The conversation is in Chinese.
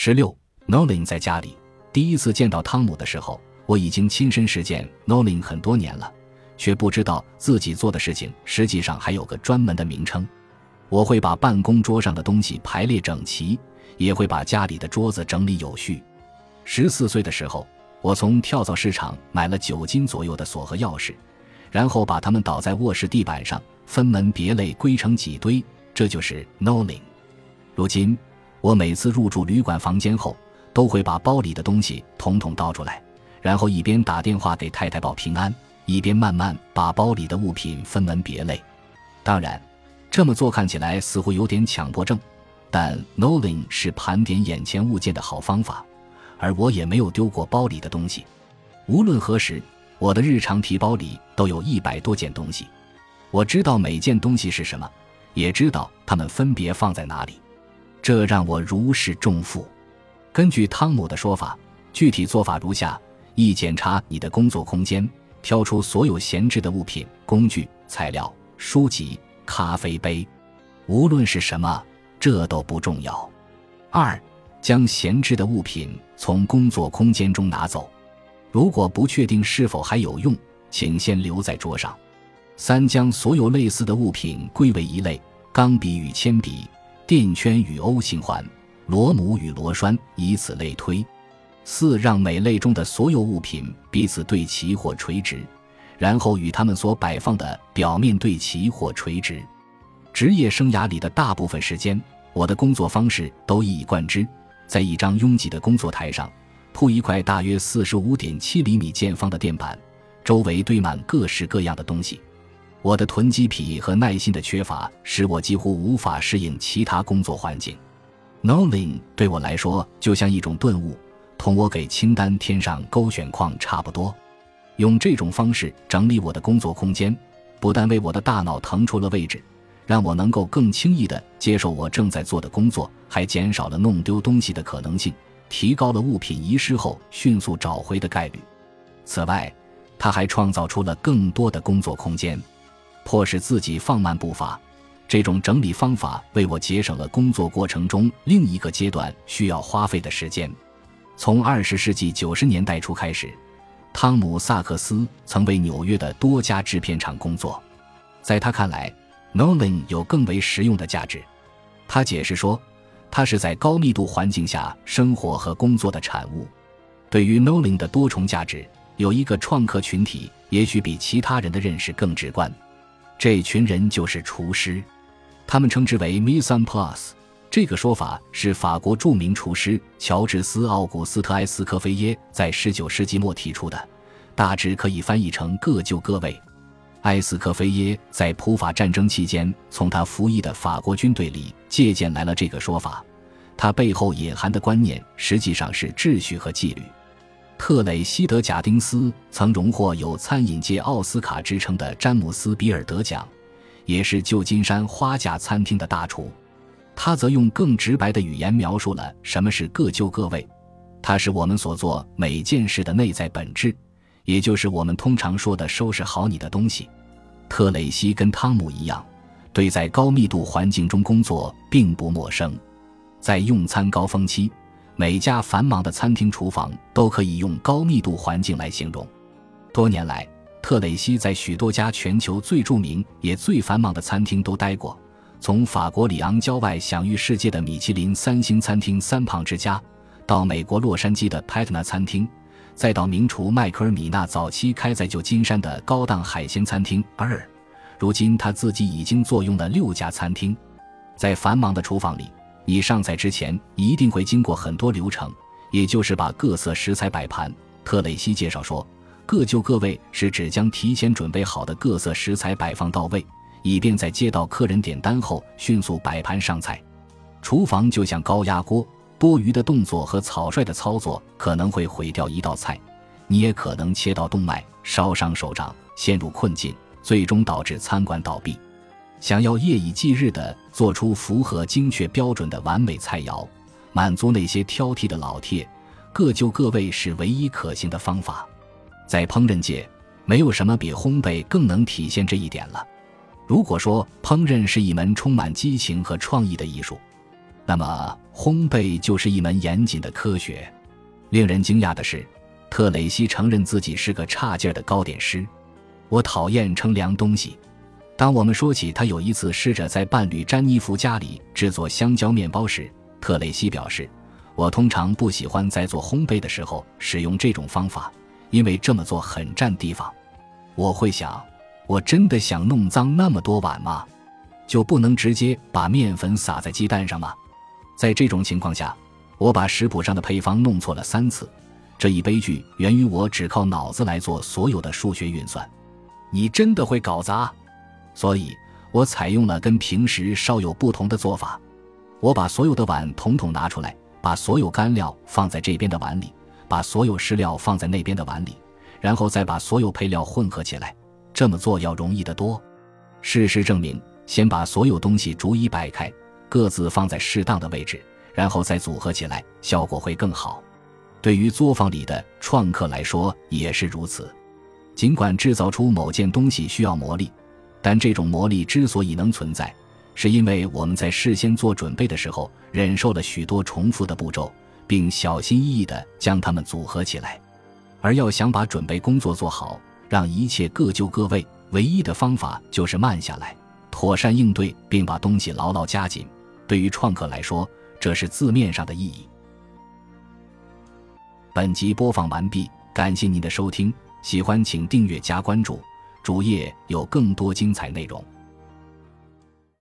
十六，Nolan 在家里第一次见到汤姆的时候，我已经亲身实践 Nolan 很多年了，却不知道自己做的事情实际上还有个专门的名称。我会把办公桌上的东西排列整齐，也会把家里的桌子整理有序。十四岁的时候，我从跳蚤市场买了九斤左右的锁和钥匙，然后把它们倒在卧室地板上，分门别类归成几堆，这就是 Nolan。如今。我每次入住旅馆房间后，都会把包里的东西统统倒出来，然后一边打电话给太太报平安，一边慢慢把包里的物品分门别类。当然，这么做看起来似乎有点强迫症，但 Nolan 是盘点眼前物件的好方法，而我也没有丢过包里的东西。无论何时，我的日常提包里都有一百多件东西。我知道每件东西是什么，也知道它们分别放在哪里。这让我如释重负。根据汤姆的说法，具体做法如下：一、检查你的工作空间，挑出所有闲置的物品、工具、材料、书籍、咖啡杯，无论是什么，这都不重要。二、将闲置的物品从工作空间中拿走，如果不确定是否还有用，请先留在桌上。三、将所有类似的物品归为一类：钢笔与铅笔。垫圈与 O 型环，螺母与螺栓，以此类推。四让每类中的所有物品彼此对齐或垂直，然后与它们所摆放的表面对齐或垂直。职业生涯里的大部分时间，我的工作方式都一以贯之：在一张拥挤的工作台上，铺一块大约四十五点七厘米见方的垫板，周围堆满各式各样的东西。我的囤积癖和耐心的缺乏使我几乎无法适应其他工作环境。no ling 对我来说就像一种顿悟，同我给清单添上勾选框差不多。用这种方式整理我的工作空间，不但为我的大脑腾出了位置，让我能够更轻易地接受我正在做的工作，还减少了弄丢东西的可能性，提高了物品遗失后迅速找回的概率。此外，他还创造出了更多的工作空间。迫使自己放慢步伐，这种整理方法为我节省了工作过程中另一个阶段需要花费的时间。从二十世纪九十年代初开始，汤姆·萨克斯曾为纽约的多家制片厂工作。在他看来，Nolan 有更为实用的价值。他解释说，他是在高密度环境下生活和工作的产物。对于 Nolan 的多重价值，有一个创客群体也许比其他人的认识更直观。这群人就是厨师，他们称之为 mise en place。这个说法是法国著名厨师乔治斯·奥古斯特·埃斯科菲耶在19世纪末提出的，大致可以翻译成“各就各位”。埃斯科菲耶在普法战争期间从他服役的法国军队里借鉴来了这个说法，他背后隐含的观念实际上是秩序和纪律。特雷西德·贾丁斯曾荣获有餐饮界奥斯卡之称的詹姆斯·比尔德奖，也是旧金山花甲餐厅的大厨。他则用更直白的语言描述了什么是各就各位。它是我们所做每件事的内在本质，也就是我们通常说的收拾好你的东西。特雷西跟汤姆一样，对在高密度环境中工作并不陌生。在用餐高峰期。每家繁忙的餐厅厨房都可以用高密度环境来形容。多年来，特蕾西在许多家全球最著名也最繁忙的餐厅都待过，从法国里昂郊外享誉世界的米其林三星餐厅“三胖之家”，到美国洛杉矶的 Patna 餐厅，再到名厨迈克尔·米纳早期开在旧金山的高档海鲜餐厅“二”。如今，他自己已经坐拥了六家餐厅。在繁忙的厨房里。你上菜之前一定会经过很多流程，也就是把各色食材摆盘。特蕾西介绍说：“各就各位是指将提前准备好的各色食材摆放到位，以便在接到客人点单后迅速摆盘上菜。厨房就像高压锅，多余的动作和草率的操作可能会毁掉一道菜，你也可能切到动脉，烧伤手掌，陷入困境，最终导致餐馆倒闭。”想要夜以继日地做出符合精确标准的完美菜肴，满足那些挑剔的老铁，各就各位是唯一可行的方法。在烹饪界，没有什么比烘焙更能体现这一点了。如果说烹饪是一门充满激情和创意的艺术，那么烘焙就是一门严谨的科学。令人惊讶的是，特蕾西承认自己是个差劲儿的糕点师。我讨厌称量东西。当我们说起他有一次试着在伴侣詹妮弗家里制作香蕉面包时，特蕾西表示：“我通常不喜欢在做烘焙的时候使用这种方法，因为这么做很占地方。”我会想：我真的想弄脏那么多碗吗？就不能直接把面粉撒在鸡蛋上吗？在这种情况下，我把食谱上的配方弄错了三次。这一悲剧源于我只靠脑子来做所有的数学运算。你真的会搞砸，所以我采用了跟平时稍有不同的做法。我把所有的碗统统拿出来，把所有干料放在这边的碗里，把所有湿料放在那边的碗里，然后再把所有配料混合起来。这么做要容易得多。事实证明，先把所有东西逐一摆开，各自放在适当的位置，然后再组合起来，效果会更好。对于作坊里的创客来说也是如此。尽管制造出某件东西需要魔力，但这种魔力之所以能存在，是因为我们在事先做准备的时候忍受了许多重复的步骤，并小心翼翼地将它们组合起来。而要想把准备工作做好，让一切各就各位，唯一的方法就是慢下来，妥善应对，并把东西牢牢夹紧。对于创客来说，这是字面上的意义。本集播放完毕，感谢您的收听。喜欢请订阅加关注，主页有更多精彩内容。